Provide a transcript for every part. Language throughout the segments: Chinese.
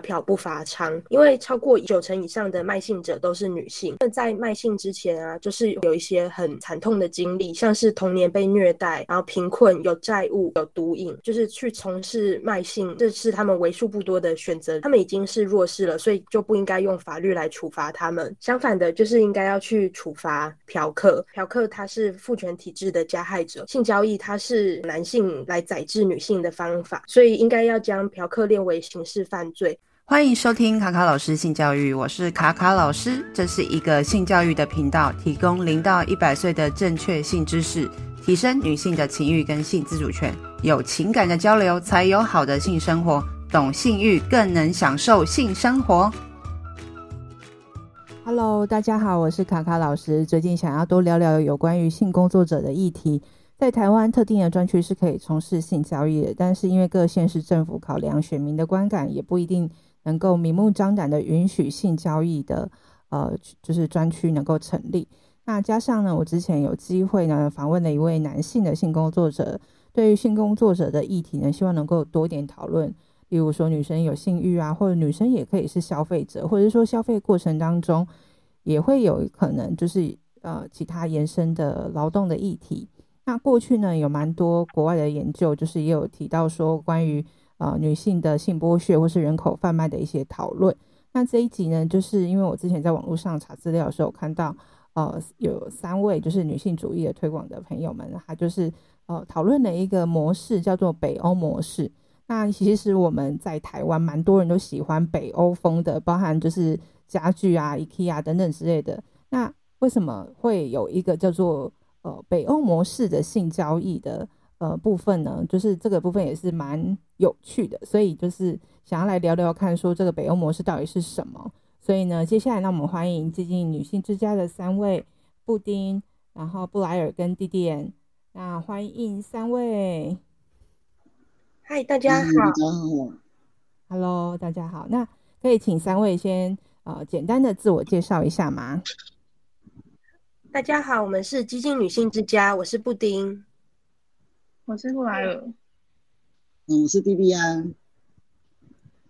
嫖不罚娼，因为超过九成以上的卖性者都是女性。那在卖性之前啊，就是有一些很惨痛的经历，像是童年被虐待，然后贫困、有债务、有毒瘾，就是去从事卖性，这是他们为数不多的选择。他们已经是弱势了，所以就不应该用法律来处罚他们。相反的，就是应该要去处罚嫖客。嫖客他是父权体制的加害者，性交易他是男性来宰制女性的方法，所以应该要将嫖客列为刑事犯罪。欢迎收听卡卡老师性教育，我是卡卡老师，这是一个性教育的频道，提供零到一百岁的正确性知识，提升女性的情欲跟性自主权，有情感的交流才有好的性生活，懂性欲更能享受性生活。Hello，大家好，我是卡卡老师，最近想要多聊聊有关于性工作者的议题。在台湾，特定的专区是可以从事性交易的，但是因为各县市政府考量选民的观感，也不一定。能够明目张胆的允许性交易的，呃，就是专区能够成立。那加上呢，我之前有机会呢访问了一位男性的性工作者，对于性工作者的议题呢，希望能够多一点讨论。例如说，女生有性欲啊，或者女生也可以是消费者，或者说消费过程当中也会有可能就是呃其他延伸的劳动的议题。那过去呢，有蛮多国外的研究，就是也有提到说关于。呃，女性的性剥削或是人口贩卖的一些讨论。那这一集呢，就是因为我之前在网络上查资料的时候，看到呃有三位就是女性主义的推广的朋友们，他就是呃讨论了一个模式，叫做北欧模式。那其实我们在台湾蛮多人都喜欢北欧风的，包含就是家具啊、IKEA 等等之类的。那为什么会有一个叫做呃北欧模式的性交易的？呃，部分呢，就是这个部分也是蛮有趣的，所以就是想要来聊聊看，说这个北欧模式到底是什么。所以呢，接下来呢，我们欢迎接近女性之家的三位布丁，然后布莱尔跟蒂蒂安。那欢迎三位。嗨，大家好。Hello，大家好。那可以请三位先呃简单的自我介绍一下吗？大家好，我们是激进女性之家，我是布丁。我是布莱尔，嗯，我是 D B 安。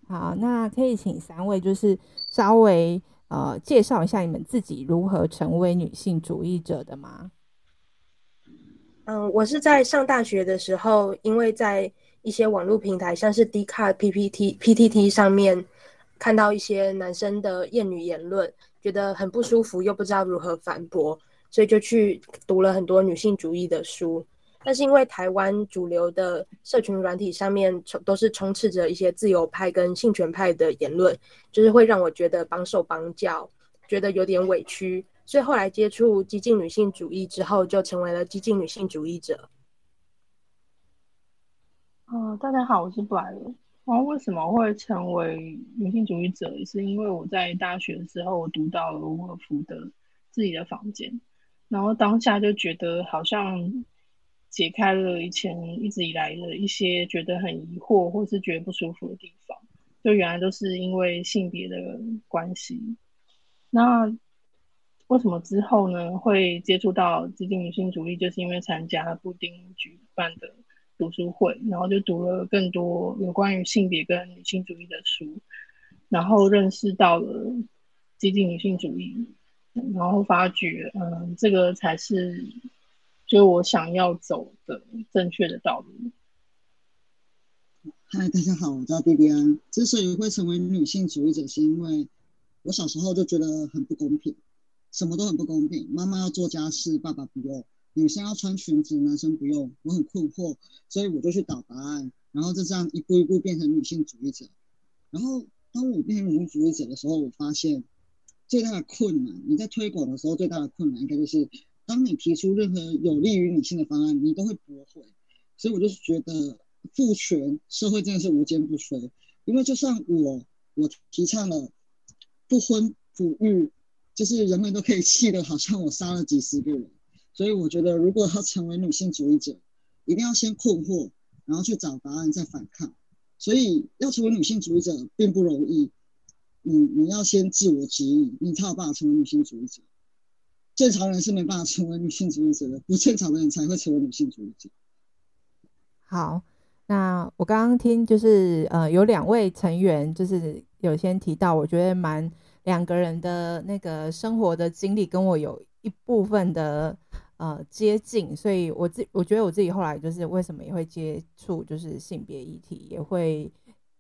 好，那可以请三位就是稍微呃介绍一下你们自己如何成为女性主义者的吗？嗯，我是在上大学的时候，因为在一些网络平台，像是 Dcard、PPT、PTT 上面看到一些男生的厌女言论，觉得很不舒服，又不知道如何反驳，所以就去读了很多女性主义的书。但是因为台湾主流的社群软体上面充都是充斥着一些自由派跟性权派的言论，就是会让我觉得绑手绑脚，觉得有点委屈，所以后来接触激进女性主义之后，就成为了激进女性主义者。嗯、大家好，我是布莱尔。然后为什么会成为女性主义者，是因为我在大学的时候，我读到了伍尔夫的《自己的房间》，然后当下就觉得好像。解开了以前一直以来的一些觉得很疑惑或是觉得不舒服的地方，就原来都是因为性别的关系。那为什么之后呢会接触到激进女性主义？就是因为参加布丁举办的读书会，然后就读了更多有关于性别跟女性主义的书，然后认识到了激进女性主义，然后发觉，嗯，这个才是。就我想要走的正确的道路。嗨，大家好，我叫蒂蒂安。之所以会成为女性主义者，是因为我小时候就觉得很不公平，什么都很不公平。妈妈要做家事，爸爸不用；女生要穿裙子，男生不用。我很困惑，所以我就去找答案，然后就这样一步一步变成女性主义者。然后当我变成女性主义者的时候，我发现最大的困难，你在推广的时候最大的困难应该就是。当你提出任何有利于女性的方案，你都会驳回，所以我就是觉得父权社会真的是无坚不摧。因为就算我我提倡了不婚不育，就是人们都可以气得好像我杀了几十个人。所以我觉得，如果要成为女性主义者，一定要先困惑，然后去找答案，再反抗。所以要成为女性主义者并不容易。你你要先自我质疑，你才有办法成为女性主义者。正常人是没办法成为女性主义者的，不正常的人才会成为女性主义者。好，那我刚刚听就是呃，有两位成员就是有先提到，我觉得蛮两个人的那个生活的经历跟我有一部分的呃接近，所以我自我觉得我自己后来就是为什么也会接触就是性别议题，也会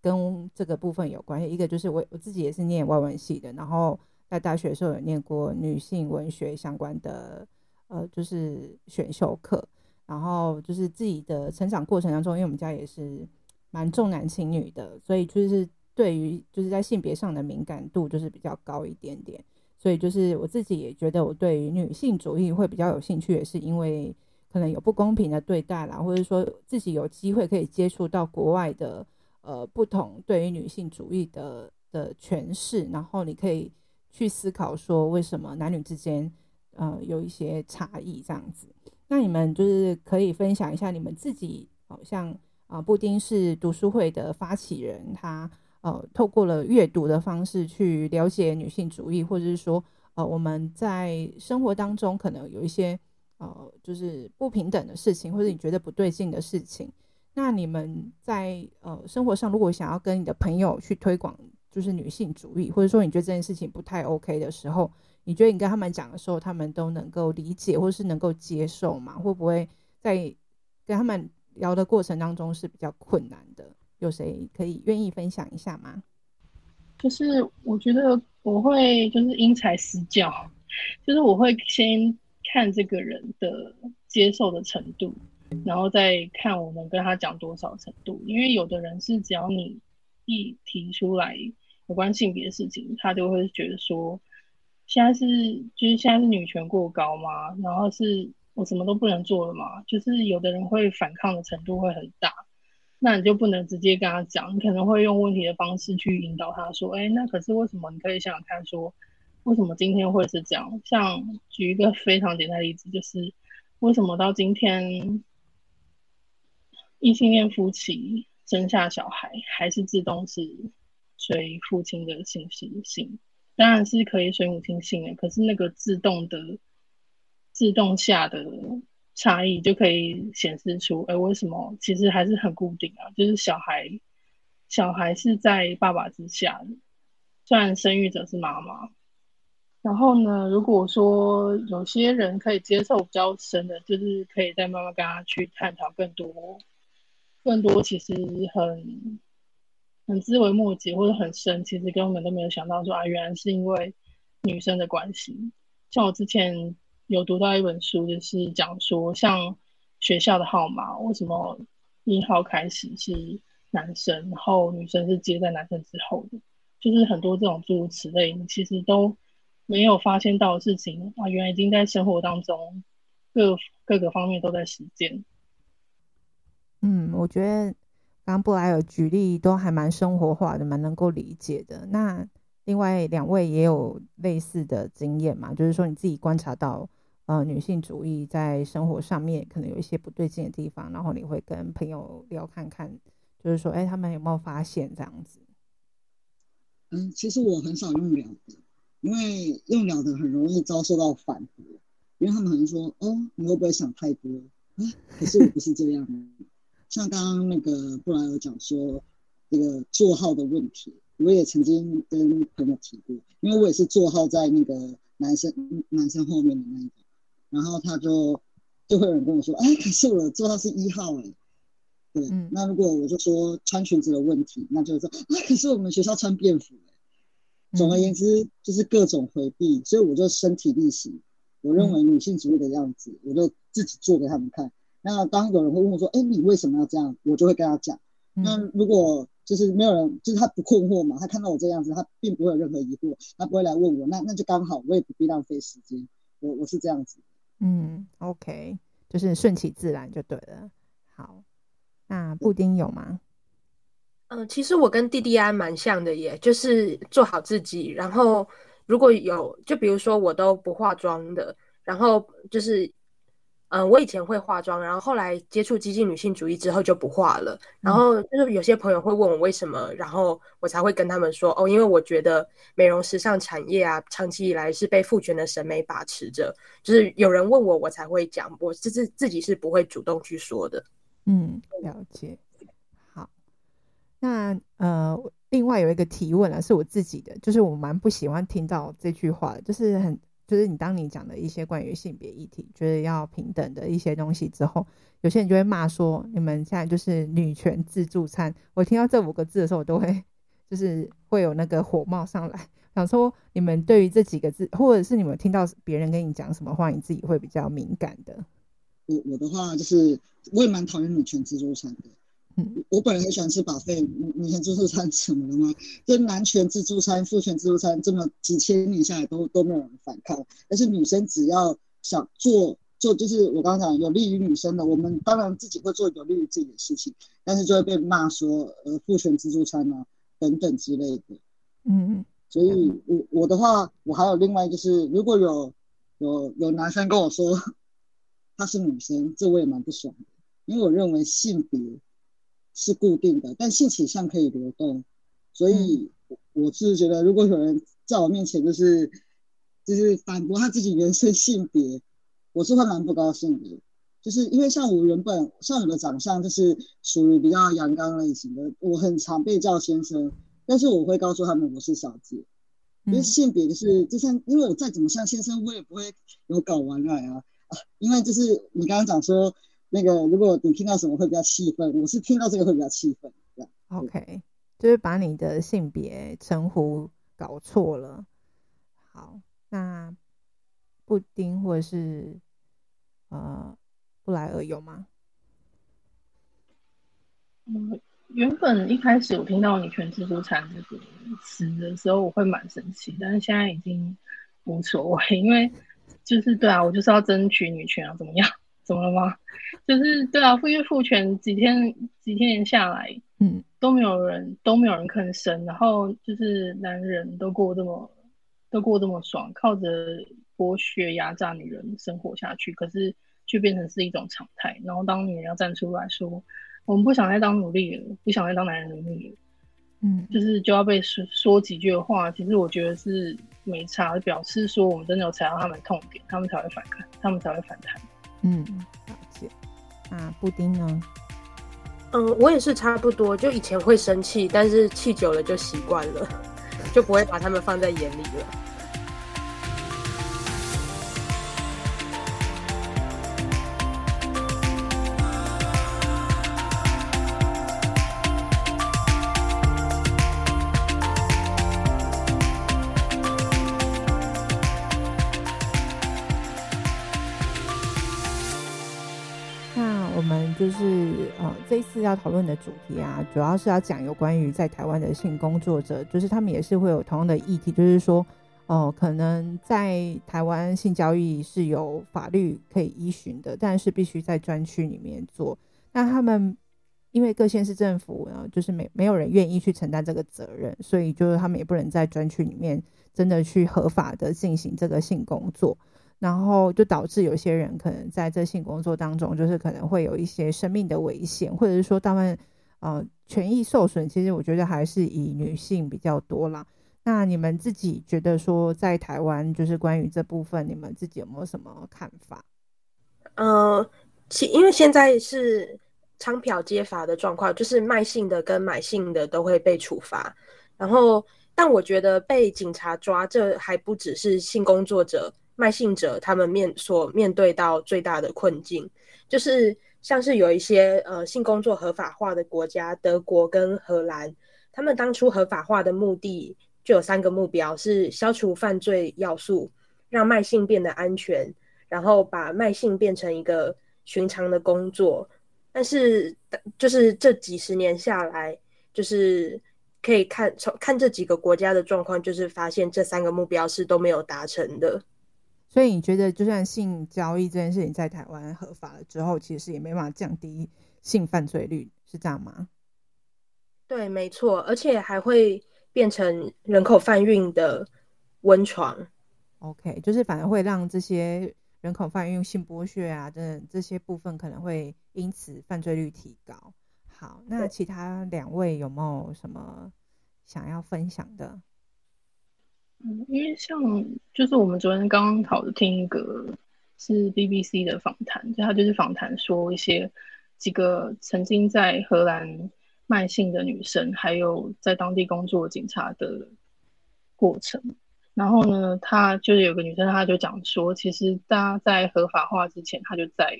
跟这个部分有关系。一个就是我我自己也是念外文系的，然后在大学的时候有念过女性文学相关的呃就是选修课。然后就是自己的成长过程当中，因为我们家也是蛮重男轻女的，所以就是对于就是在性别上的敏感度就是比较高一点点。所以就是我自己也觉得我对于女性主义会比较有兴趣，也是因为可能有不公平的对待啦，或者说自己有机会可以接触到国外的呃不同对于女性主义的的诠释，然后你可以去思考说为什么男女之间呃有一些差异这样子。那你们就是可以分享一下你们自己，好像啊，布丁是读书会的发起人，他呃透过了阅读的方式去了解女性主义，或者是说呃我们在生活当中可能有一些呃就是不平等的事情，或者你觉得不对劲的事情。那你们在呃生活上如果想要跟你的朋友去推广就是女性主义，或者说你觉得这件事情不太 OK 的时候，你觉得你跟他们讲的时候，他们都能够理解或是能够接受吗？会不会在跟他们聊的过程当中是比较困难的？有谁可以愿意分享一下吗？就是我觉得我会就是因材施教，就是我会先看这个人的接受的程度，然后再看我能跟他讲多少程度。因为有的人是只要你一提出来有关性别的事情，他就会觉得说。现在是就是现在是女权过高吗？然后是我什么都不能做了吗？就是有的人会反抗的程度会很大，那你就不能直接跟他讲，你可能会用问题的方式去引导他说：“哎，那可是为什么？你可以想想看，说为什么今天会是这样？像举一个非常简单的例子，就是为什么到今天异性恋夫妻生下小孩还是自动是随父亲的信息性？”当然是可以随母亲性的，可是那个自动的自动下的差异就可以显示出，哎，为什么其实还是很固定啊？就是小孩小孩是在爸爸之下的，虽然生育者是妈妈。然后呢，如果说有些人可以接受比较深的，就是可以再慢慢跟他去探讨更多更多，其实很。很自微莫及或者很深，其实根本都没有想到说啊，原来是因为女生的关系。像我之前有读到一本书，就是讲说，像学校的号码，为什么一号开始是男生，然后女生是接在男生之后的，就是很多这种诸如此类，其实都没有发现到的事情啊，原来已经在生活当中各各个方面都在实践。嗯，我觉得。刚布莱尔举例都还蛮生活化的，蛮能够理解的。那另外两位也有类似的经验嘛？就是说你自己观察到，呃，女性主义在生活上面可能有一些不对劲的地方，然后你会跟朋友聊看看，就是说，哎，他们有没有发现这样子？嗯，其实我很少用聊的，因为用聊的很容易遭受到反驳，因为他们可能说，哦，你会不会想太多？啊，可是我不是这样。像刚刚那个布莱尔讲说，这个座号的问题，我也曾经跟朋友提过，因为我也是座号在那个男生男生后面的那一个，然后他就就会有人跟我说，哎，可是我的座号是一号哎，对，嗯、那如果我就说穿裙子的问题，那就是说，啊，可是我们学校穿便服哎，总而言之就是各种回避，所以我就身体力行，我认为女性主义的样子，嗯、我就自己做给他们看。那当有人会问我说：“哎，你为什么要这样？”我就会跟他讲。那如果就是没有人，就是他不困惑嘛，他看到我这样子，他并不会有任何疑惑，他不会来问我。那那就刚好，我也不必浪费时间。我我是这样子。嗯，OK，就是顺其自然就对了。好，那布丁有吗？嗯、呃，其实我跟弟弟安蛮像的耶，就是做好自己。然后如果有，就比如说我都不化妆的，然后就是。嗯，我以前会化妆，然后后来接触激进女性主义之后就不化了。然后就是有些朋友会问我为什么，然后我才会跟他们说哦，因为我觉得美容时尚产业啊，长期以来是被父权的审美把持着。就是有人问我，我才会讲，我自自自己是不会主动去说的。嗯，了解。好那呃，另外有一个提问啊，是我自己的，就是我蛮不喜欢听到这句话的，就是很，就是你当你讲的一些关于性别议题，觉得要平等的一些东西之后，有些人就会骂说，你们现在就是女权自助餐。我听到这五个字的时候，我都会就是会有那个火冒上来，想说你们对于这几个字，或者是你们听到别人跟你讲什么话，你自己会比较敏感的。我我的话就是，我也蛮讨厌女权自助餐的。嗯，我本来很喜欢吃 buffet，女生自助餐怎么了吗？这男权自助餐、父权自助餐这么几千年下来都都没有人反抗。但是女生只要想做做，就是我刚刚讲有利于女生的，我们当然自己会做有利于自己的事情，但是就会被骂说呃父权自助餐啊等等之类的。嗯，所以我我的话，我还有另外就是，如果有有有男生跟我说。他是女生，这我也蛮不爽的，因为我认为性别是固定的，但性倾向可以流动，所以我我是觉得，如果有人在我面前就是就是反驳他自己原生性别，我是会蛮不高兴的，就是因为像我原本像我的长相就是属于比较阳刚类型的，我很常被叫先生，但是我会告诉他们我是小姐，因为性别就是就算因为我再怎么像先生，我也不会有睾丸癌啊。啊，因为就是你刚刚讲说那个，如果你听到什么会比较气愤，我是听到这个会比较气愤，这样。OK，就是把你的性别称呼搞错了。好，那布丁或者是呃布莱尔有吗？嗯，原本一开始我听到“女权自助餐”这个词的时候，我会蛮生气，但是现在已经无所谓，因为。就是对啊，我就是要争取女权啊，怎么样？怎么了吗？就是对啊，因为父权几天几天下来，嗯，都没有人都没有人吭声，然后就是男人都过这么都过这么爽，靠着剥削压榨女人生活下去，可是却变成是一种常态。然后当女人要站出来说，我们不想再当奴隶了，不想再当男人奴隶了。嗯，就是就要被说说几句话，其实我觉得是没差，表示说我们真的有踩到他们痛点，他们才会反抗，他们才会反弹。嗯，了解。那布丁呢？嗯，我也是差不多，就以前会生气，但是气久了就习惯了，就不会把他们放在眼里了。要讨论的主题啊，主要是要讲有关于在台湾的性工作者，就是他们也是会有同样的议题，就是说，哦、可能在台湾性交易是有法律可以依循的，但是必须在专区里面做。那他们因为各县市政府呢，就是没没有人愿意去承担这个责任，所以就是他们也不能在专区里面真的去合法的进行这个性工作。然后就导致有些人可能在这性工作当中，就是可能会有一些生命的危险，或者是说他们呃权益受损。其实我觉得还是以女性比较多啦。那你们自己觉得说在台湾，就是关于这部分，你们自己有没有什么看法？呃，其因为现在是仓剽皆罚的状况，就是卖性的跟买性的都会被处罚。然后，但我觉得被警察抓，这还不只是性工作者。卖性者他们面所面对到最大的困境，就是像是有一些呃性工作合法化的国家，德国跟荷兰，他们当初合法化的目的就有三个目标：是消除犯罪要素，让卖性变得安全，然后把卖性变成一个寻常的工作。但是就是这几十年下来，就是可以看从看这几个国家的状况，就是发现这三个目标是都没有达成的。所以你觉得，就算性交易这件事情在台湾合法了之后，其实也没办法降低性犯罪率，是这样吗？对，没错，而且还会变成人口贩运的温床。OK，就是反而会让这些人口贩运、性剥削啊等等这些部分可能会因此犯罪率提高。好，那其他两位有没有什么想要分享的？嗯，因为像就是我们昨天刚刚讨的听一个是 BBC 的访谈，就他就是访谈说一些几个曾经在荷兰卖性的女生，还有在当地工作警察的过程。然后呢，他就是有个女生，她就讲说，其实大家在合法化之前，她就在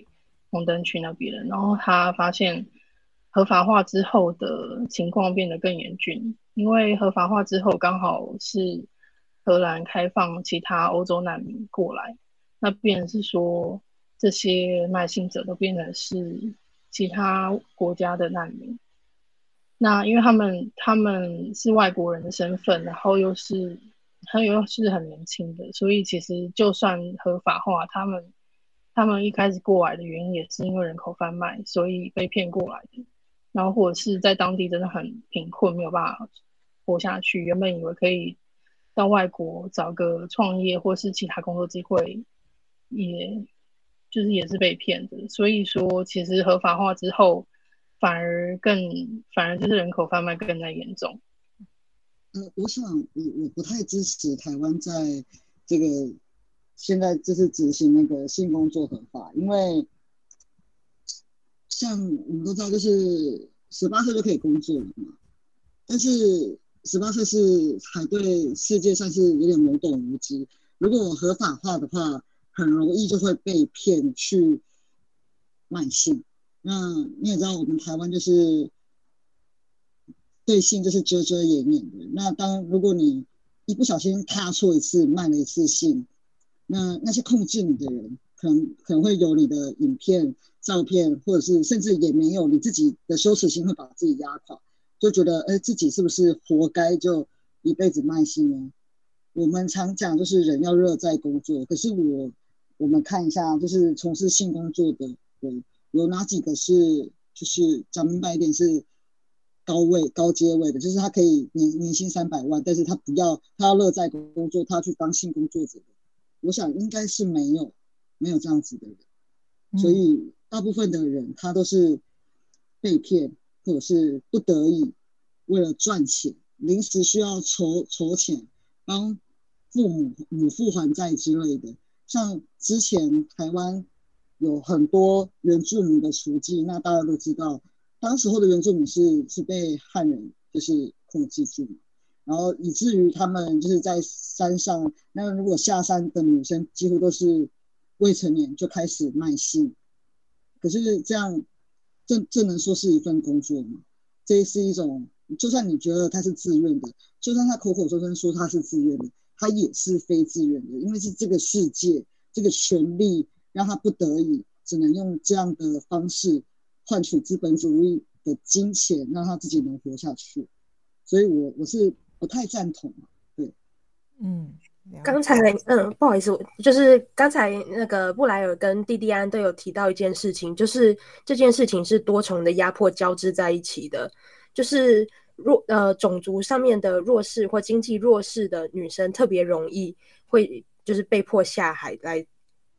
红灯区那边了。然后她发现合法化之后的情况变得更严峻，因为合法化之后刚好是荷兰开放其他欧洲难民过来，那变是说这些卖性者都变成是其他国家的难民。那因为他们他们是外国人的身份，然后又是。他又是很年轻的，所以其实就算合法化，他们他们一开始过来的原因也是因为人口贩卖，所以被骗过来的。然后或者是在当地真的很贫困，没有办法活下去，原本以为可以到外国找个创业或是其他工作机会，也就是也是被骗的。所以说，其实合法化之后，反而更反而就是人口贩卖更加严重。呃，我想我我不太支持台湾在这个现在就是执行那个性工作合法，因为像我们都知道，就是十八岁就可以工作了嘛。但是十八岁是还对世界算是有点懵懂无知。如果合法化的话，很容易就会被骗去卖性。那你也知道，我们台湾就是。对性就是遮遮掩掩的。那当如果你一不小心踏错一次，卖了一次性，那那些控制你的人，可能可能会有你的影片、照片，或者是甚至也没有，你自己的羞耻心会把自己压垮，就觉得哎，自己是不是活该就一辈子卖性呢？我们常讲就是人要乐在工作，可是我我们看一下，就是从事性工作的人有哪几个是就是讲明白一点是。高位、高阶位的，就是他可以年年薪三百万，但是他不要，他要乐在工作，他要去当性工作者。我想应该是没有，没有这样子的人。所以大部分的人他都是被骗，或者是不得已为了赚钱，临时需要筹筹钱帮父母母父还债之类的。像之前台湾有很多原住民的雏妓，那大家都知道。当时候的原住民是是被汉人就是控制住，然后以至于他们就是在山上，那如果下山的女生几乎都是未成年就开始卖性，可是这样，这这能说是一份工作吗？这是一种，就算你觉得他是自愿的，就算他口口声声说他是自愿的，他也是非自愿的，因为是这个世界这个权力让他不得已只能用这样的方式。换取资本主义的金钱，让他自己能活下去，所以我我是不太赞同。对，嗯，刚才嗯，不好意思，就是刚才那个布莱尔跟蒂蒂安都有提到一件事情，就是这件事情是多重的压迫交织在一起的，就是弱呃种族上面的弱势或经济弱势的女生特别容易会就是被迫下海来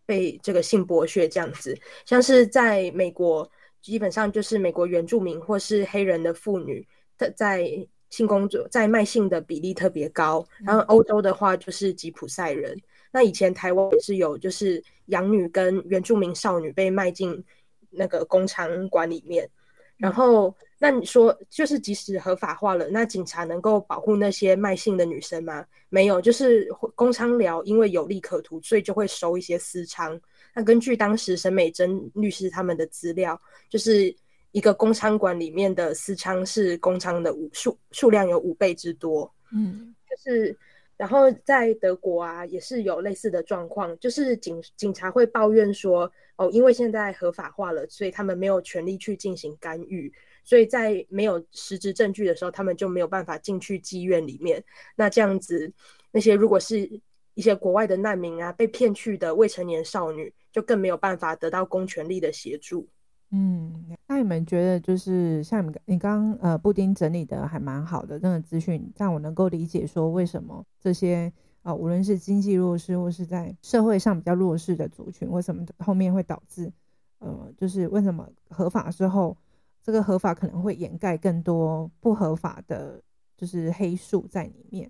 被这个性剥削这样子，像是在美国。基本上就是美国原住民或是黑人的妇女的在性工作在卖性的比例特别高，然后欧洲的话就是吉普赛人。那以前台湾也是有，就是养女跟原住民少女被卖进那个工厂馆里面。然后那你说，就是即使合法化了，那警察能够保护那些卖性的女生吗？没有，就是公娼寮因为有利可图，所以就会收一些私娼。那根据当时沈美珍律师他们的资料，就是一个工娼馆里面的私娼是工娼的五数数量有五倍之多。嗯，就是然后在德国啊，也是有类似的状况，就是警警察会抱怨说，哦，因为现在合法化了，所以他们没有权利去进行干预，所以在没有实质证据的时候，他们就没有办法进去妓院里面。那这样子，那些如果是一些国外的难民啊，被骗去的未成年少女，就更没有办法得到公权力的协助。嗯，那你们觉得，就是像你你刚刚呃布丁整理的还蛮好的，那个资讯让我能够理解说，为什么这些啊、无论是经济弱势或是在社会上比较弱势的族群，为什么后面会导致呃，就是为什么合法之后，这个合法可能会掩盖更多不合法的，就是黑数在里面。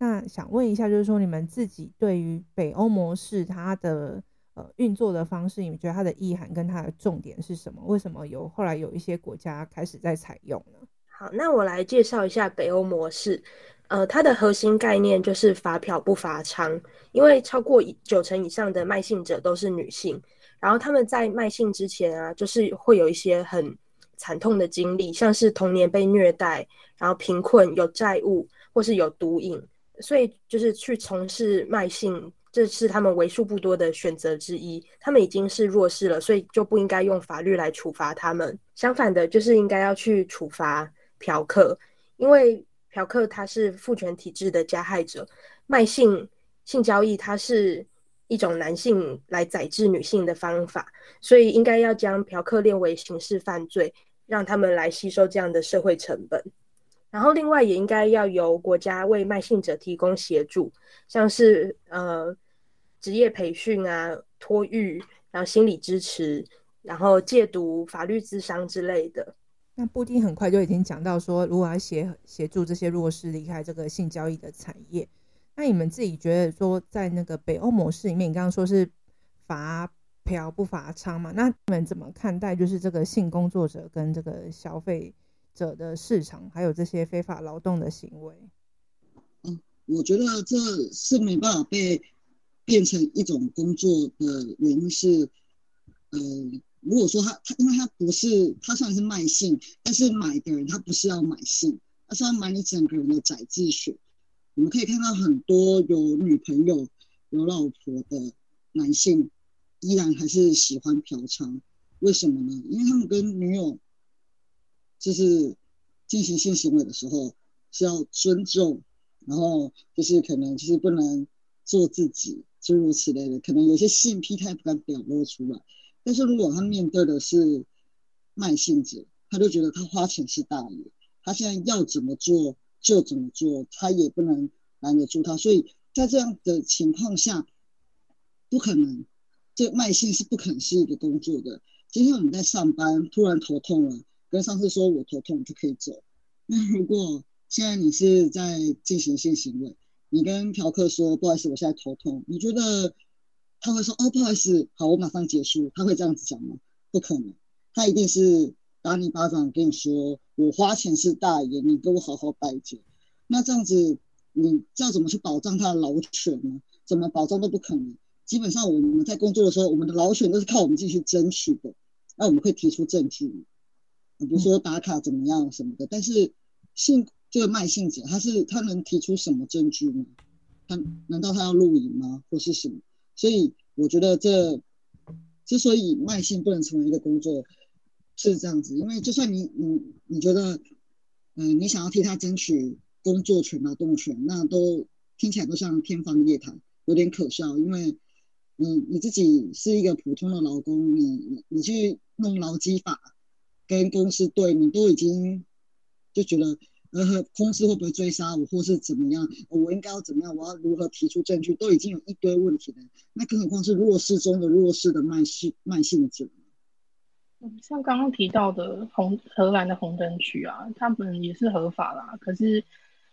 那想问一下，就是说你们自己对于北欧模式它的呃运作的方式，你们觉得它的意涵跟它的重点是什么？为什么有后来有一些国家开始在采用呢？好，那我来介绍一下北欧模式。呃，它的核心概念就是罚嫖不罚娼，因为超过九成以上的卖性者都是女性，然后他们在卖性之前啊，就是会有一些很惨痛的经历，像是童年被虐待，然后贫困、有债务或是有毒瘾，所以就是去从事卖性，这是他们为数不多的选择之一。他们已经是弱势了，所以就不应该用法律来处罚他们。相反的，就是应该要去处罚嫖客，因为。嫖客他是父权体制的加害者，卖性性交易它是一种男性来宰制女性的方法，所以应该要将嫖客列为刑事犯罪，让他们来吸收这样的社会成本。然后另外也应该要由国家为卖性者提供协助，像是呃职业培训啊、托育，然后心理支持，然后戒毒、法律咨商之类的。那布丁很快就已经讲到说，如果要协协助这些弱势离开这个性交易的产业，那你们自己觉得说，在那个北欧模式里面，你刚刚说是罚嫖不罚娼嘛？那你们怎么看待就是这个性工作者跟这个消费者的市场，还有这些非法劳动的行为？嗯，我觉得这是没办法被变成一种工作的原因是，呃。如果说他他，因为他不是他虽然是卖性，但是买的人他不是要买性，他是要买你整个人的宰制血。我们可以看到很多有女朋友、有老婆的男性，依然还是喜欢嫖娼，为什么呢？因为他们跟女友就是进行性行为的时候是要尊重，然后就是可能就是不能做自己，诸如此类的，可能有些性癖他也不敢表露出来。但是如果他面对的是卖性者，他就觉得他花钱是大爷，他现在要怎么做就怎么做，他也不能拦得住他。所以在这样的情况下，不可能，这卖性是不可能是一个工作的。今天我们在上班，突然头痛了，跟上司说我头痛就可以走。那如果现在你是在进行性行为，你跟嫖客说不好意思，我现在头痛，你觉得？他会说：“哦，不好意思，好，我马上结束。”他会这样子讲吗？不可能，他一定是打你巴掌，跟你说：“我花钱是大爷，你给我好好拜见。”那这样子，你知道怎么去保障他的劳权呢？怎么保障都不可能。基本上，我们在工作的时候，我们的劳权都是靠我们自己去争取的。那我们会提出证据，比如说打卡怎么样什么的。但是性这个卖性者，他是他能提出什么证据吗？他难道他要录影吗？或是什么？所以我觉得这之所以卖性不能成为一个工作，是这样子，因为就算你你你觉得，嗯、你想要替他争取工作权、劳动权，那都听起来都像天方夜谭，有点可笑。因为你你自己是一个普通的劳工，你你你去弄劳基法跟公司对，你都已经就觉得。呃，公司会不会追杀我，或是怎么样？我应该要怎么样？我要如何提出证据？都已经有一堆问题了，那更何况是弱势中的弱势的慢性慢性者。像刚刚提到的红荷兰的红灯区啊，他们也是合法啦，可是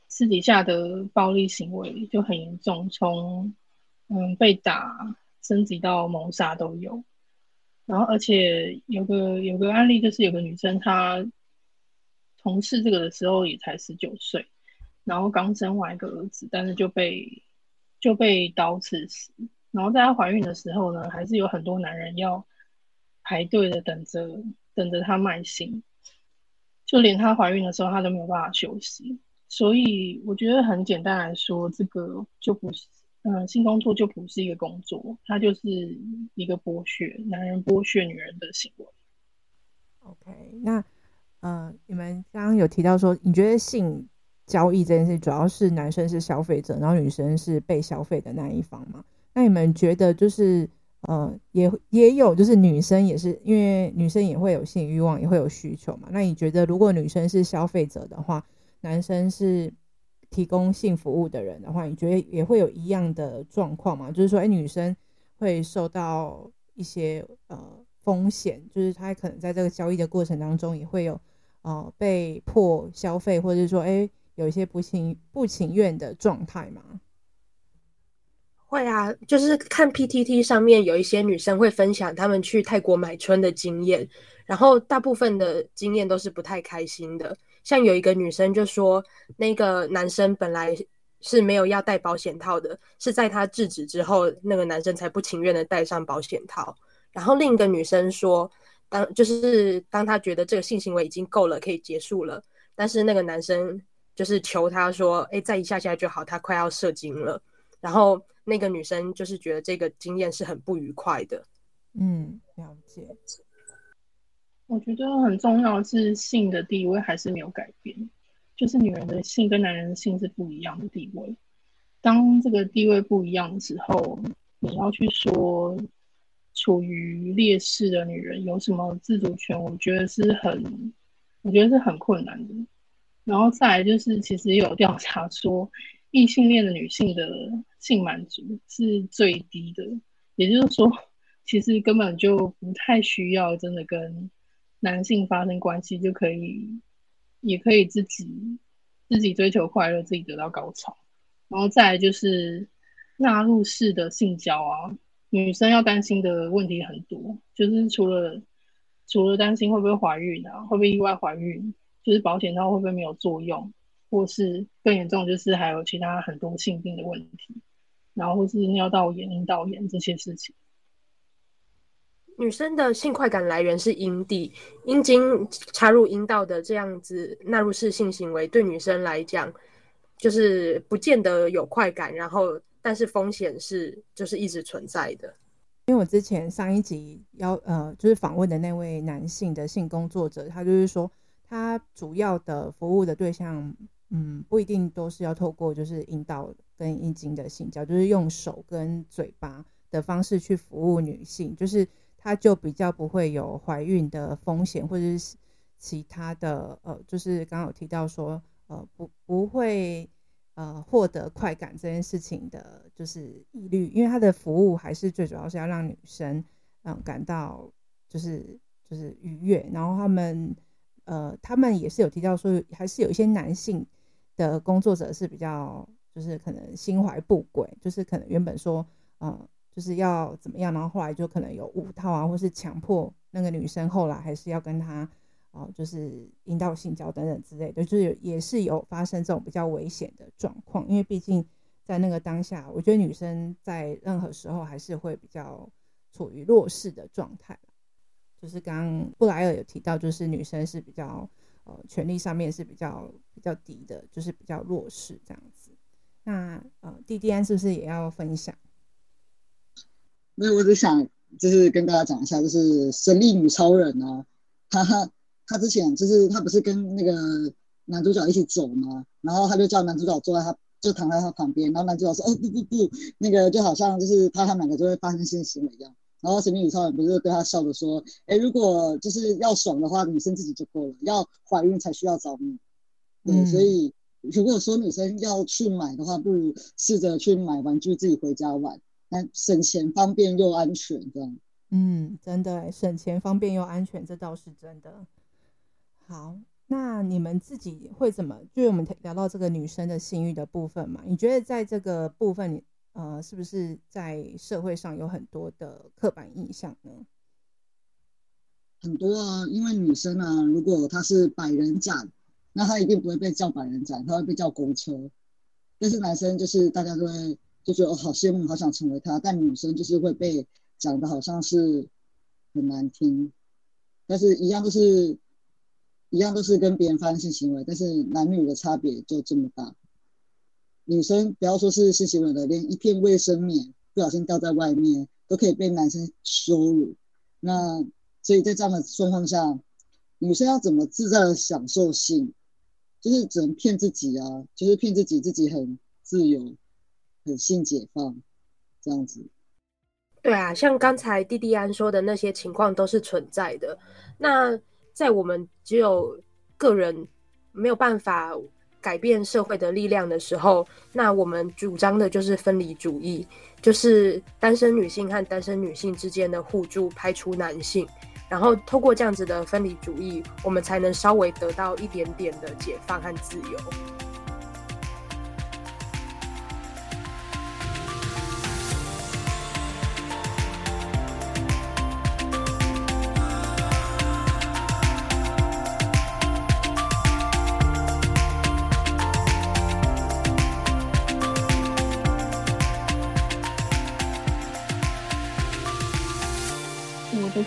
私底下的暴力行为就很严重，从嗯被打升级到谋杀都有。然后，而且有个有个案例，就是有个女生她。从事这个的时候也才十九岁，然后刚生完一个儿子，但是就被就被刀刺死。然后在她怀孕的时候呢，还是有很多男人要排队的等着等着她卖心，就连她怀孕的时候，她都没有办法休息。所以我觉得很简单来说，这个就不是嗯，性工作就不是一个工作，它就是一个剥削男人剥削女人的行为。OK，那。呃，你们刚刚有提到说，你觉得性交易这件事主要是男生是消费者，然后女生是被消费的那一方吗？那你们觉得就是呃，也也有就是女生也是，因为女生也会有性欲望，也会有需求嘛。那你觉得如果女生是消费者的话，男生是提供性服务的人的话，你觉得也会有一样的状况吗？就是说，哎，女生会受到一些呃风险，就是她可能在这个交易的过程当中也会有。呃，被迫消费，或者说，哎，有一些不情不情愿的状态吗？会啊，就是看 PTT 上面有一些女生会分享她们去泰国买春的经验，然后大部分的经验都是不太开心的。像有一个女生就说，那个男生本来是没有要戴保险套的，是在他制止之后，那个男生才不情愿的戴上保险套。然后另一个女生说，当就是当他觉得这个性行为已经够了，可以结束了，但是那个男生就是求他说，哎，再一下下就好，他快要射精了。然后那个女生就是觉得这个经验是很不愉快的。嗯，了解。我觉得很重要是性的地位还是没有改变，就是女人的性跟男人的性是不一样的地位。当这个地位不一样的时候，你要去说处于劣势的女人有什么自主权，我觉得是很，我觉得是很困难的。然后再来就是，其实有调查说，异性恋的女性的性满足是最低的，也就是说，其实根本就不太需要真的跟男性发生关系就可以，也可以自己自己追求快乐，自己得到高潮。然后再来就是纳入式的性交啊，女生要担心的问题很多，就是除了除了担心会不会怀孕啊，会不会意外怀孕，就是保险套会不会没有作用，或是更严重就是还有其他很多性病的问题，然后或是尿道炎、阴道炎这些事情。女生的性快感来源是阴蒂，阴茎插入阴道的这样子纳入式性行为，对女生来讲就是不见得有快感，然后但是风险是就是一直存在的。因为我之前上一集要呃就是访问的那位男性的性工作者，他就是说他主要的服务的对象，嗯，不一定都是要透过就是阴道跟阴茎的性交，就是用手跟嘴巴的方式去服务女性，就是。他就比较不会有怀孕的风险，或者是其他的，呃，就是刚刚有提到说，呃，不不会呃获得快感这件事情的，就是疑虑，因为他的服务还是最主要是要让女生嗯、感到就是就是愉悦，然后他们呃他们也是有提到说，还是有一些男性的工作者是比较就是可能心怀不轨，就是可能原本说嗯。就是要怎么样，然后后来就可能有五套啊，或是强迫那个女生后来还是要跟他哦、呃，就是阴道性交等等之类的，就是也是有发生这种比较危险的状况。因为毕竟在那个当下，我觉得女生在任何时候还是会比较处于弱势的状态。就是刚刚布莱尔有提到，就是女生是比较呃权力上面是比较比较低的，就是比较弱势这样子。那呃，蒂蒂安是不是也要分享？那我只想就是跟大家讲一下，就是神力女超人啊，她她之前就是她不是跟那个男主角一起走吗？然后她就叫男主角坐在她，就躺在她旁边，然后男主角说：“哦不不不，那个就好像就是怕他们两个就会发生性行为一样。”然后神秘女超人不是对他笑着说：“哎，如果就是要爽的话，女生自己就够了，要怀孕才需要找你。”对，嗯，所以如果说女生要去买的话，不如试着去买玩具自己回家玩。省钱、方便又安全，这样。嗯，真的，省钱、方便又安全，这倒是真的。好，那你们自己会怎么？就是我们聊到这个女生的性欲的部分嘛，你觉得在这个部分，你呃，是不是在社会上有很多的刻板印象呢？很多啊，因为女生啊，如果她是百人斩，那她一定不会被叫百人斩，她会被叫公车。但是男生就是大家都会。就觉得哦，好羡慕，好想成为他。但女生就是会被讲的好像是很难听，但是一样都是，一样都是跟别人发生性行为，但是男女的差别就这么大。女生不要说是性行为的，连一片卫生棉不小心掉在外面，都可以被男生羞辱。那所以在这样的状况下，女生要怎么自在的享受性？就是只能骗自己啊，就是骗自己自己很自由。很性解放，这样子。对啊，像刚才弟弟安说的那些情况都是存在的。那在我们只有个人没有办法改变社会的力量的时候，那我们主张的就是分离主义，就是单身女性和单身女性之间的互助，排除男性，然后透过这样子的分离主义，我们才能稍微得到一点点的解放和自由。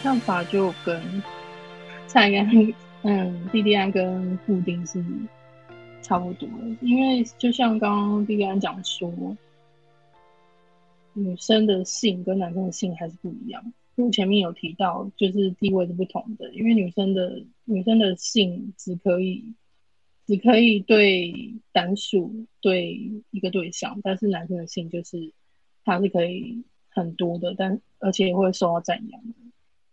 看法就跟蔡干、嗯，弟弟安跟布丁是差不多，因为就像刚刚弟弟安讲说，女生的性跟男生的性还是不一样。因为前面有提到，就是地位是不同的，因为女生的女生的性只可以只可以对单数对一个对象，但是男生的性就是他是可以很多的，但而且也会受到赞扬的。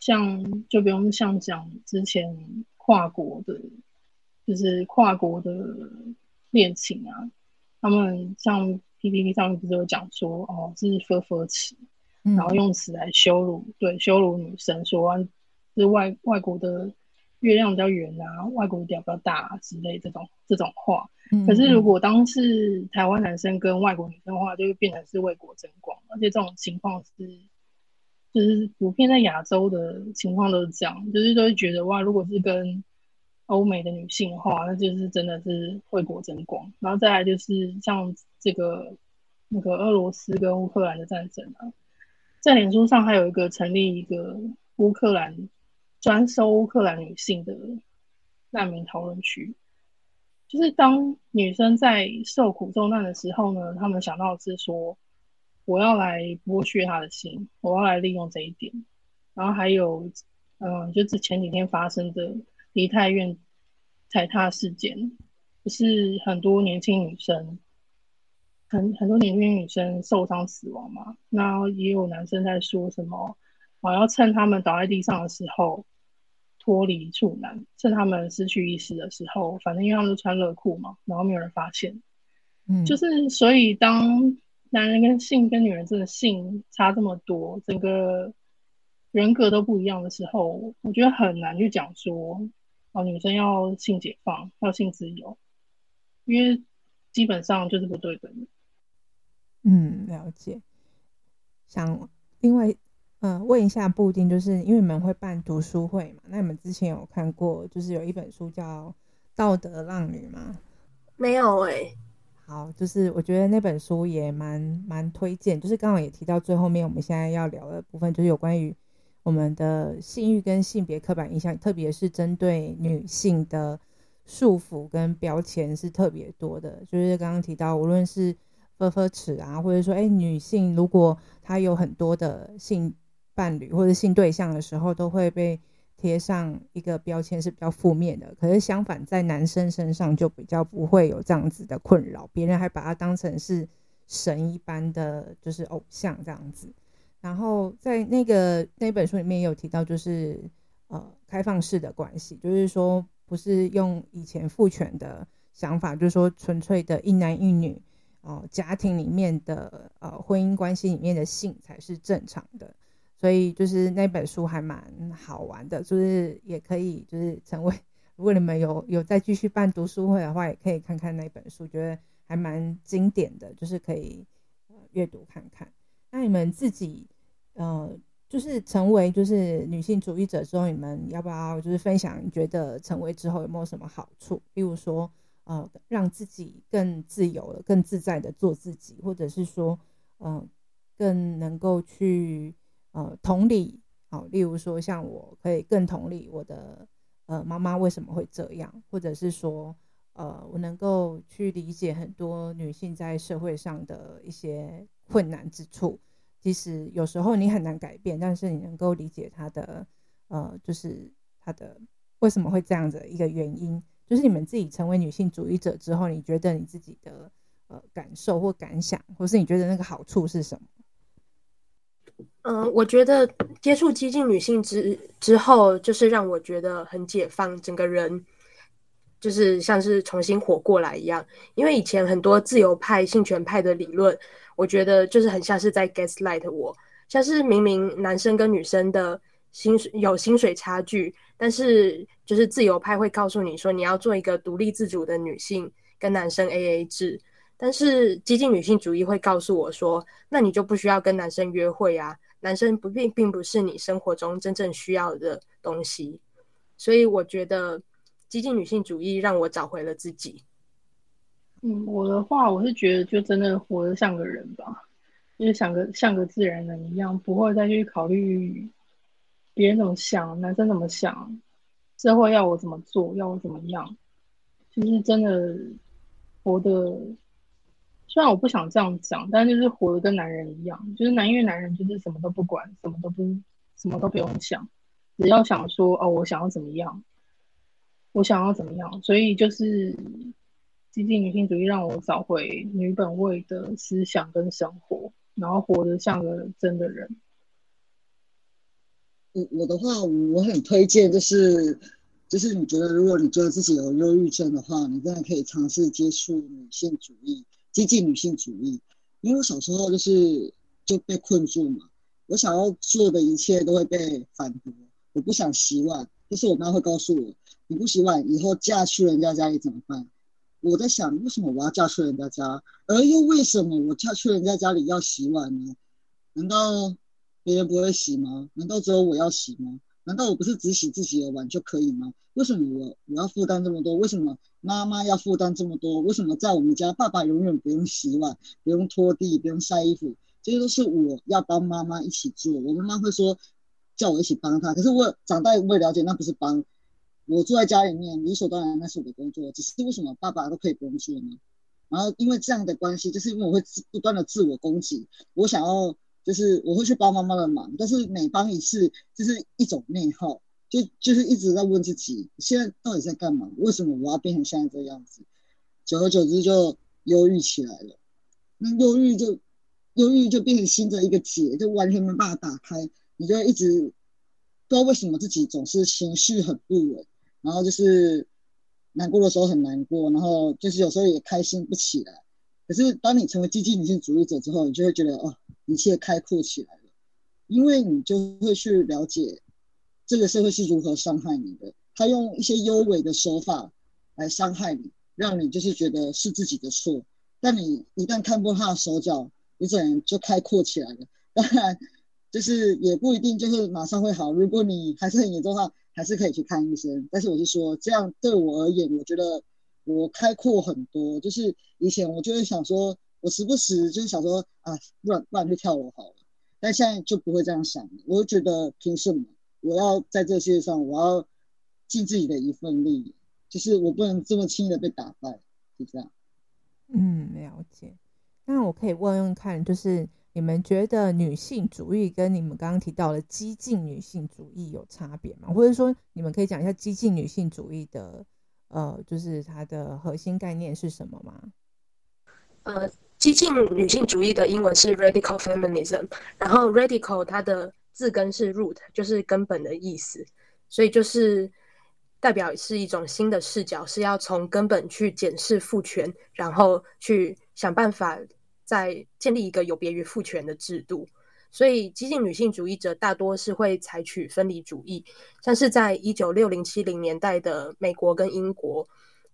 像就不用像讲之前跨国的，就是跨国的恋情啊，他们像 PPT 上面不是有讲说哦，这是分分词，然后用词来羞辱，对，羞辱女生，说是外外国的月亮比较圆啊，外国的屌比较大啊之类这种这种话。可是如果当是台湾男生跟外国女生的话，就会变成是为国争光，而且这种情况是。就是普遍在亚洲的情况都是这样，就是都会觉得哇，如果是跟欧美的女性的话，那就是真的是为国争光。然后再来就是像这个那个俄罗斯跟乌克兰的战争啊，在脸书上还有一个成立一个乌克兰专收乌克兰女性的难民讨论区，就是当女生在受苦受难的时候呢，他们想到的是说。我要来剥削他的心，我要来利用这一点。然后还有，嗯，就是前几天发生的梨泰院踩踏事件，不是很多年轻女生，很很多年轻女生受伤死亡嘛？那也有男生在说什么，我要趁他们倒在地上的时候脱离处男，趁他们失去意识的时候，反正因为他们都穿热裤嘛，然后没有人发现。嗯，就是所以当。男人跟性跟女人真的性差这么多，整个人格都不一样的时候，我觉得很难去讲说，哦，女生要性解放，要性自由，因为基本上就是不对等的。嗯，了解。想另外，嗯、呃，问一下布丁，就是因为你们会办读书会嘛？那你们之前有看过，就是有一本书叫《道德浪女》吗？没有哎、欸。好，就是我觉得那本书也蛮蛮推荐，就是刚好也提到最后面，我们现在要聊的部分，就是有关于我们的性欲跟性别刻板印象，特别是针对女性的束缚跟标签是特别多的。就是刚刚提到，无论是分分尺啊，或者说，哎，女性如果她有很多的性伴侣或者性对象的时候，都会被。贴上一个标签是比较负面的，可是相反，在男生身上就比较不会有这样子的困扰，别人还把他当成是神一般的就是偶像这样子。然后在那个那本书里面也有提到，就是呃开放式的关系，就是说不是用以前父权的想法，就是说纯粹的一男一女哦、家庭里面的呃婚姻关系里面的性才是正常的。所以就是那本书还蛮好玩的，就是也可以就是成为，如果你们有有再继续办读书会的话，也可以看看那本书，觉得还蛮经典的，就是可以阅读看看。那你们自己呃，就是成为就是女性主义者之后，你们要不要就是分享觉得成为之后有没有什么好处？比如说呃，让自己更自由了、更自在的做自己，或者是说嗯、呃，更能够去。呃，同理，好、例如说，像我可以更同理我的呃妈妈为什么会这样，或者是说，呃，我能够去理解很多女性在社会上的一些困难之处。其实有时候你很难改变，但是你能够理解她的，呃，就是她的为什么会这样子的一个原因。就是你们自己成为女性主义者之后，你觉得你自己的呃感受或感想，或是你觉得那个好处是什么？嗯，我觉得接触激进女性之之后，就是让我觉得很解放，整个人就是像是重新活过来一样。因为以前很多自由派、性权派的理论，我觉得就是很像是在 gaslight 我，像是明明男生跟女生的薪水有薪水差距，但是就是自由派会告诉你说，你要做一个独立自主的女性，跟男生 AA 制。但是激进女性主义会告诉我说，那你就不需要跟男生约会啊，男生不并并不是你生活中真正需要的东西。所以我觉得激进女性主义让我找回了自己。嗯，我的话我是觉得就真的活得像个人吧，就是像个像个自然人一样，不会再去考虑别人怎么想，男生怎么想，社会要我怎么做，要我怎么样，就是真的活得，虽然我不想这样讲，但就是活得跟男人一样，就是男因为男人就是什么都不管，什么都不什么都不用想，只要想说哦，我想要怎么样，我想要怎么样，所以就是激进女性主义让我找回女本位的思想跟生活，然后活得像个真的人。我我的话，我很推荐，就是就是你觉得，如果你觉得自己有忧郁症的话，你真的可以尝试接触女性主义，激进女性主义。因为我小时候就是就被困住嘛，我想要做的一切都会被反驳。我不想洗碗，就是我妈会告诉我，你不洗碗，以后嫁去人家家里怎么办？我在想，为什么我要嫁去人家家，而又为什么我嫁去人家家里要洗碗呢？难道？别人不会洗吗？难道只有我要洗吗？难道我不是只洗自己的碗就可以吗？为什么我我要负担这么多？为什么妈妈要负担这么多？为什么在我们家爸爸永远不用洗碗、不用拖地、不用晒衣服？这些都是我要帮妈妈一起做。我妈妈会说叫我一起帮她，可是我长大我也了解那不是帮。我坐在家里面理所当然那是我的工作，只是为什么爸爸都可以不用做呢？然后因为这样的关系，就是因为我会不断的自我攻击，我想要。就是我会去帮妈妈的忙，但是每帮一次就是一种内耗，就就是一直在问自己，现在到底在干嘛？为什么我要变成现在这样子？久而久之就忧郁起来了，那忧郁就忧郁就变成新的一个结，就完全没办法打开。你就一直不知道为什么自己总是情绪很不稳，然后就是难过的时候很难过，然后就是有时候也开心不起来。可是当你成为激进女性主义者之后，你就会觉得哦。一切开阔起来了，因为你就会去了解这个社会是如何伤害你的。他用一些优美的手法来伤害你，让你就是觉得是自己的错。但你一旦看破他的手脚，你整个人就开阔起来了。当然，就是也不一定就是马上会好。如果你还是很严重的话，还是可以去看医生。但是我是说，这样对我而言，我觉得我开阔很多。就是以前我就会想说。我时不时就是想说啊，不然不然就跳楼好了，但现在就不会这样想了。我就觉得凭什么我要在这个世界上，我要尽自己的一份力，就是我不能这么轻易的被打败，就这样。嗯，了解。那我可以问问看，就是你们觉得女性主义跟你们刚刚提到的激进女性主义有差别吗？或者说，你们可以讲一下激进女性主义的呃，就是它的核心概念是什么吗？呃。激进女性主义的英文是 radical feminism，然后 radical 它的字根是 root，就是根本的意思，所以就是代表是一种新的视角，是要从根本去检视父权，然后去想办法再建立一个有别于父权的制度。所以激进女性主义者大多是会采取分离主义，像是在一九六零七零年代的美国跟英国。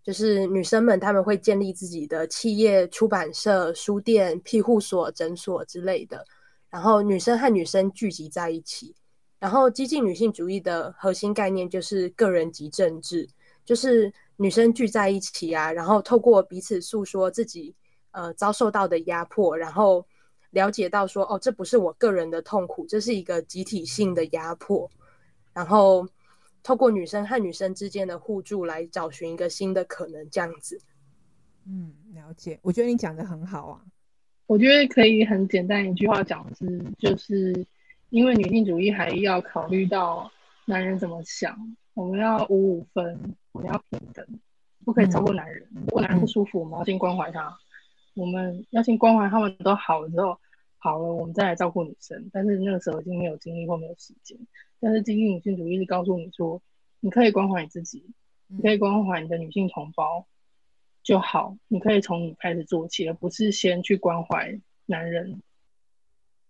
就是女生们，她们会建立自己的企业、出版社、书店、庇护所、诊所之类的。然后女生和女生聚集在一起。然后激进女性主义的核心概念就是个人及政治，就是女生聚在一起啊，然后透过彼此诉说自己呃遭受到的压迫，然后了解到说哦，这不是我个人的痛苦，这是一个集体性的压迫。然后。透过女生和女生之间的互助来找寻一个新的可能，这样子。嗯，了解。我觉得你讲的很好啊。我觉得可以很简单一句话讲是，就是因为女性主义还要考虑到男人怎么想，我们要五五分，我们要平等，不可以超过男人。如果男人不舒服，我们要先关怀他。我们要先关怀他们都好了之后，好了，我们再来照顾女生。但是那个时候已经没有精力或没有时间。但是激进女性主义是告诉你说，你可以关怀你自己，你可以关怀你的女性同胞就好，你可以从你开始做起，而不是先去关怀男人。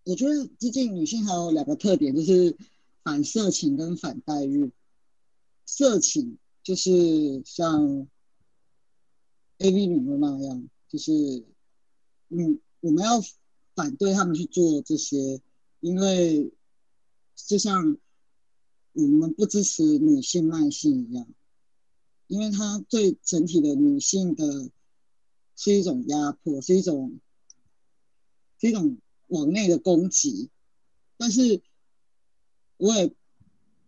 我觉得激进女性还有两个特点，就是反色情跟反代孕。色情就是像 AV 女优那样，就是嗯，我们要反对他们去做这些，因为就像。我们不支持女性卖性一样，因为它对整体的女性的是一种压迫，是一种是一种往内的攻击。但是，我也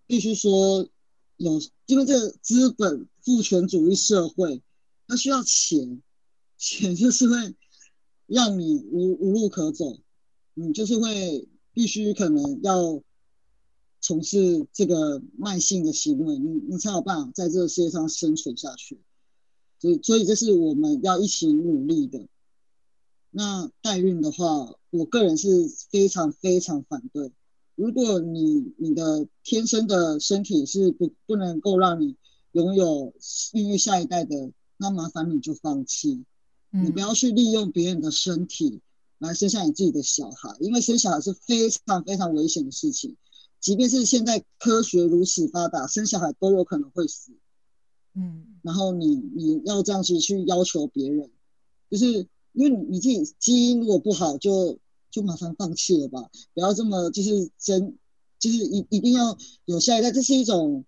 必须说有，因为这个资本父权主义社会，它需要钱，钱就是会让你无无路可走，你就是会必须可能要从事这个慢性的行为，你你才有办法在这个世界上生存下去。所以，所以这是我们要一起努力的。那代孕的话，我个人是非常非常反对。如果你你的天生的身体是不不能够让你拥有孕育下一代的，那麻烦你就放弃。嗯。你不要去利用别人的身体来生下你自己的小孩，因为生小孩是非常非常危险的事情。即便是现在科学如此发达，生小孩都有可能会死。嗯。然后你你要这样子去要求别人，就是。因为你自己基因如果不好就，就就马上放弃了吧，不要这么就是真，就是一一定要有下一代，这是一种，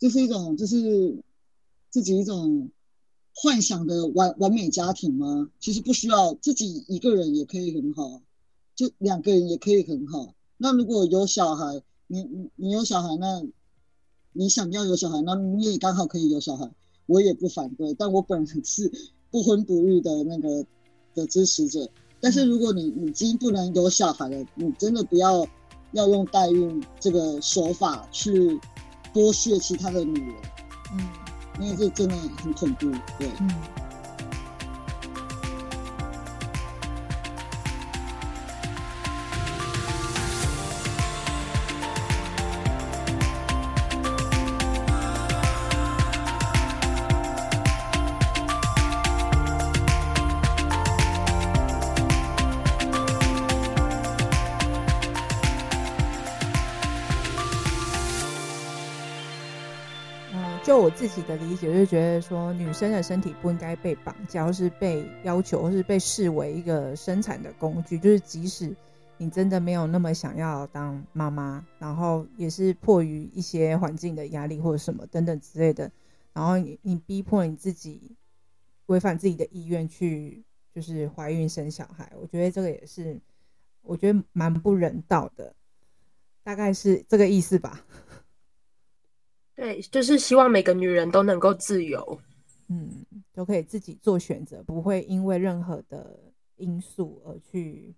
这是一种，就是自己一种幻想的完完美家庭吗？其实不需要，自己一个人也可以很好，就两个人也可以很好。那如果有小孩，你你你有小孩，那你想要有小孩，那你也刚好可以有小孩，我也不反对。但我本人是不婚不育的那个。的支持者，但是如果你已经不能有小孩了，你真的不要要用代孕这个手法去剥削其他的女人，嗯，因为这真的很恐怖，对。嗯就我自己的理解，就觉得说，女生的身体不应该被绑架，或是被要求，或是被视为一个生产的工具。就是即使你真的没有那么想要当妈妈，然后也是迫于一些环境的压力或者什么等等之类的，然后你逼迫你自己违反自己的意愿去就是怀孕生小孩，我觉得这个也是我觉得蛮不人道的，大概是这个意思吧。对，就是希望每个女人都能够自由，嗯，都可以自己做选择，不会因为任何的因素而去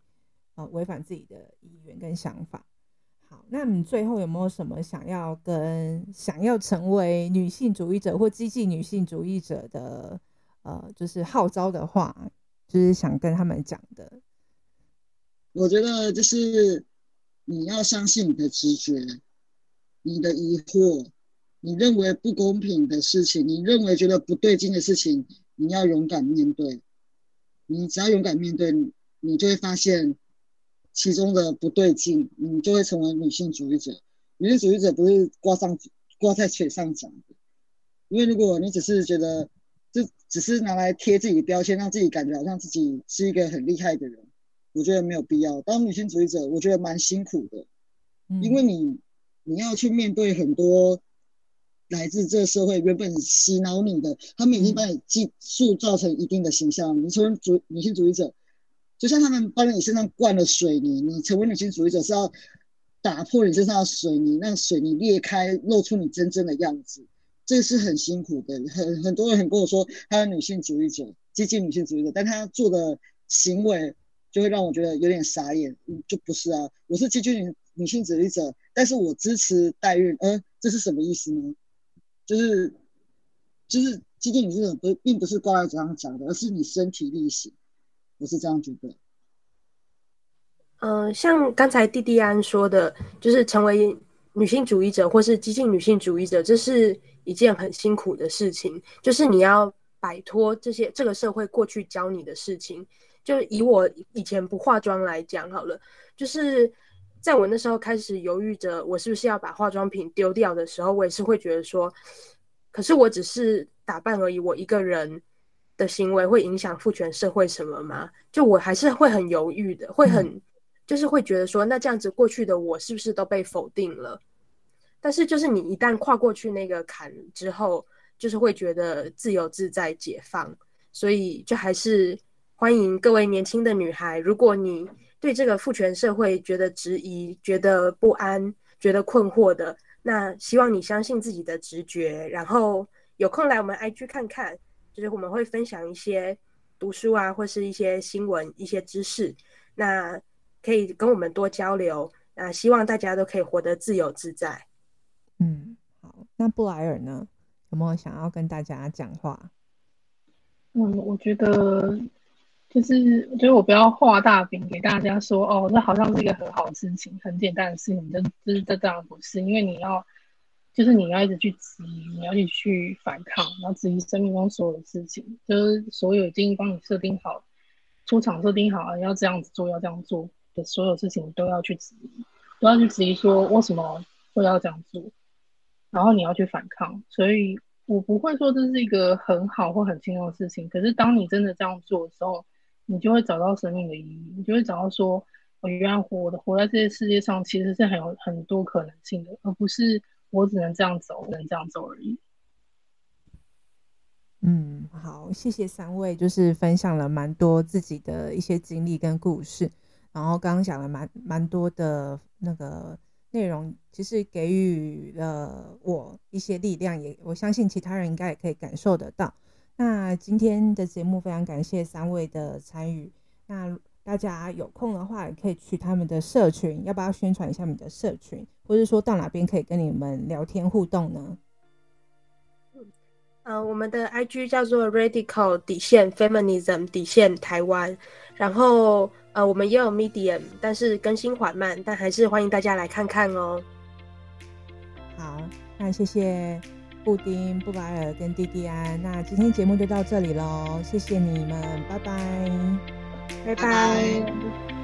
呃违反自己的意愿跟想法。好，那你最后有没有什么想要跟想要成为女性主义者或激进女性主义者的呃，就是号召的话，就是想跟他们讲的？我觉得就是你要相信你的直觉，你的疑惑。你认为不公平的事情，你认为觉得不对劲的事情，你要勇敢面对。你只要勇敢面对，你就会发现其中的不对劲，你就会成为女性主义者。女性主义者不是挂上挂在嘴上讲的，因为如果你只是觉得这只是拿来贴自己的标签，让自己感觉好像自己是一个很厉害的人，我觉得没有必要。当女性主义者，我觉得蛮辛苦的，因为你你要去面对很多。来自这个社会原本洗脑你的，他们已经把你塑塑造成一定的形象。你成为主女性主义者，就像他们帮你身上灌了水泥，你成为女性主义者是要打破你身上的水泥，让水泥裂开，露出你真正的样子。这是很辛苦的。很很多人很跟我说，他是女性主义者，激进女性主义者，但他做的行为就会让我觉得有点傻眼。嗯，就不是啊，我是激进女女性主义者，但是我支持代孕，呃，这是什么意思呢？就是，就是，激进女这种不并不是挂在嘴上讲的，而是你身体力行，我是这样觉得。嗯、像刚才蒂蒂安说的，就是成为女性主义者或是激进女性主义者，这是一件很辛苦的事情。就是你要摆脱这些这个社会过去教你的事情。就以我以前不化妆来讲好了，就是。在我那时候开始犹豫着，我是不是要把化妆品丢掉的时候，我也是会觉得说，可是我只是打扮而已，我一个人的行为会影响父权社会什么吗？就我还是会很犹豫的，会很就是会觉得说，那这样子过去的我是不是都被否定了？但是就是你一旦跨过去那个坎之后，就是会觉得自由自在、解放，所以就还是欢迎各位年轻的女孩，如果你。对这个父权社会觉得质疑、觉得不安、觉得困惑的，那希望你相信自己的直觉，然后有空来我们 IG 看看，就是我们会分享一些读书啊，或是一些新闻、一些知识，那可以跟我们多交流。那希望大家都可以活得自由自在。嗯，好，那布莱尔呢？有没有想要跟大家讲话？嗯，我觉得就是，我觉得我不要画大饼给大家说，哦，这好像是一个很好的事情，很简单的事情，就就是这当然不是，因为你要，就是你要一直去质疑，你要一直去反抗，然后质疑生命中所有的事情，就是所有已经帮你设定好，出场设定好，要这样子做，要这样做的所有事情，都要去质疑，都要去质疑说为什么会要这样做，然后你要去反抗，所以。我不会说这是一个很好或很轻松的事情，可是当你真的这样做的时候，你就会找到生命的意义，你就会找到说，我原来活的活在这些世界上其实是很有很多可能性的，而不是我只能这样走，只能这样走而已。嗯，好，谢谢三位，就是分享了蛮多自己的一些经历跟故事，然后刚刚讲了蛮蛮多的那个。内容其实给予了我一些力量，也我相信其他人应该也可以感受得到。那今天的节目非常感谢三位的参与。那大家有空的话，也可以去他们的社群，要不要宣传一下你的社群，或者说到哪边可以跟你们聊天互动呢？嗯，呃，我们的 IG 叫做 Radical 底线 Feminism 底线台湾，然后。呃，我们也有 Medium，但是更新缓慢，但还是欢迎大家来看看哦。好，那谢谢布丁、布莱尔跟蒂蒂安，那今天节目就到这里喽，谢谢你们，拜拜，拜拜。拜拜。